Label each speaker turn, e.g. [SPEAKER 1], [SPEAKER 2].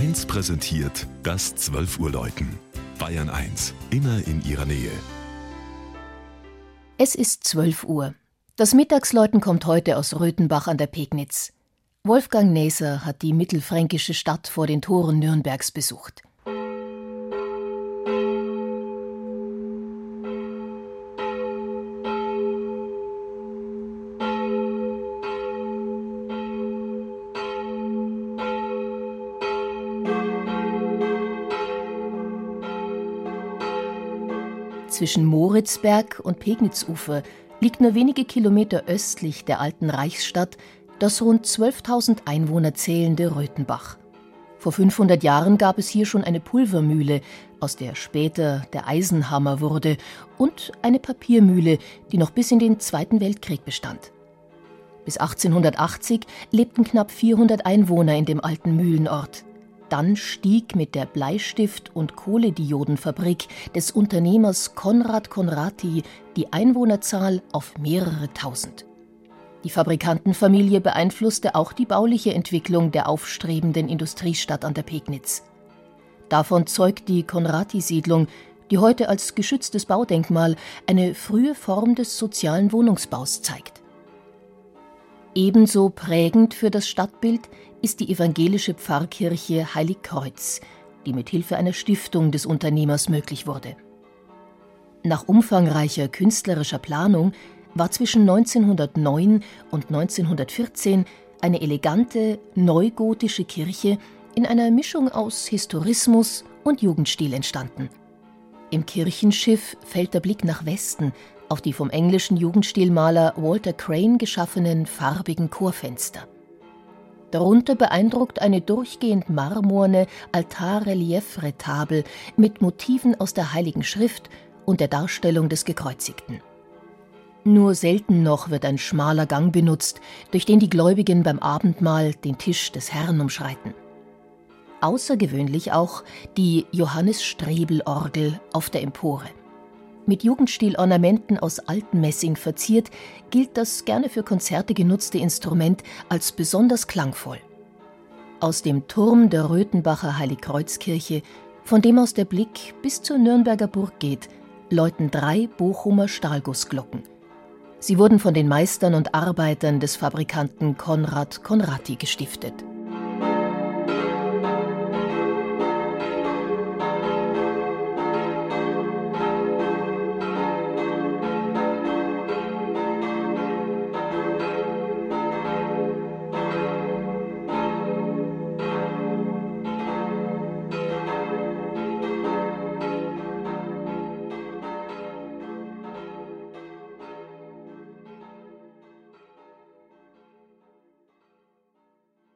[SPEAKER 1] 1 präsentiert das 12 Uhr Läuten. Bayern 1, immer in ihrer Nähe.
[SPEAKER 2] Es ist 12 Uhr. Das Mittagsläuten kommt heute aus Röthenbach an der Pegnitz. Wolfgang Näser hat die mittelfränkische Stadt vor den Toren Nürnbergs besucht. Zwischen Moritzberg und Pegnitzufer liegt nur wenige Kilometer östlich der alten Reichsstadt das rund 12.000 Einwohner zählende Röthenbach. Vor 500 Jahren gab es hier schon eine Pulvermühle, aus der später der Eisenhammer wurde, und eine Papiermühle, die noch bis in den Zweiten Weltkrieg bestand. Bis 1880 lebten knapp 400 Einwohner in dem alten Mühlenort. Dann stieg mit der Bleistift- und Kohlediodenfabrik des Unternehmers Konrad Konrati die Einwohnerzahl auf mehrere tausend. Die Fabrikantenfamilie beeinflusste auch die bauliche Entwicklung der aufstrebenden Industriestadt an der Pegnitz. Davon zeugt die Konrati-Siedlung, die heute als geschütztes Baudenkmal eine frühe Form des sozialen Wohnungsbaus zeigt. Ebenso prägend für das Stadtbild ist die evangelische Pfarrkirche Heiligkreuz, die mit Hilfe einer Stiftung des Unternehmers möglich wurde. Nach umfangreicher künstlerischer Planung war zwischen 1909 und 1914 eine elegante neugotische Kirche in einer Mischung aus Historismus und Jugendstil entstanden. Im Kirchenschiff fällt der Blick nach Westen auf die vom englischen Jugendstilmaler Walter Crane geschaffenen farbigen Chorfenster. Darunter beeindruckt eine durchgehend marmorne Altarreliefretabel mit Motiven aus der Heiligen Schrift und der Darstellung des Gekreuzigten. Nur selten noch wird ein schmaler Gang benutzt, durch den die Gläubigen beim Abendmahl den Tisch des Herrn umschreiten. Außergewöhnlich auch die Johannes-Strebel-Orgel auf der Empore. Mit Jugendstil-Ornamenten aus altem Messing verziert, gilt das gerne für Konzerte genutzte Instrument als besonders klangvoll. Aus dem Turm der Röthenbacher Heiligkreuzkirche, von dem aus der Blick bis zur Nürnberger Burg geht, läuten drei Bochumer Stahlgussglocken – Sie wurden von den Meistern und Arbeitern des Fabrikanten Konrad Konrati gestiftet